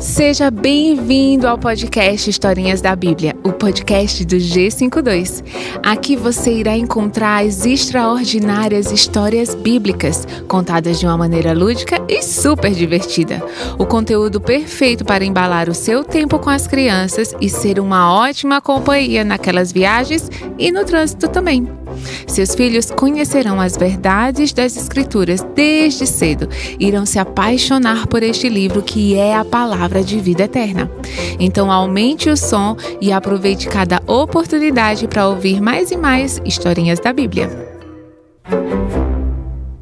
Seja bem-vindo ao podcast Historinhas da Bíblia, o podcast do G52. Aqui você irá encontrar as extraordinárias histórias bíblicas, contadas de uma maneira lúdica e super divertida. O conteúdo perfeito para embalar o seu tempo com as crianças e ser uma ótima companhia naquelas viagens e no trânsito também. Seus filhos conhecerão as verdades das Escrituras desde cedo, irão se apaixonar por este livro que é a palavra de vida eterna. Então, aumente o som e aproveite cada oportunidade para ouvir mais e mais historinhas da Bíblia.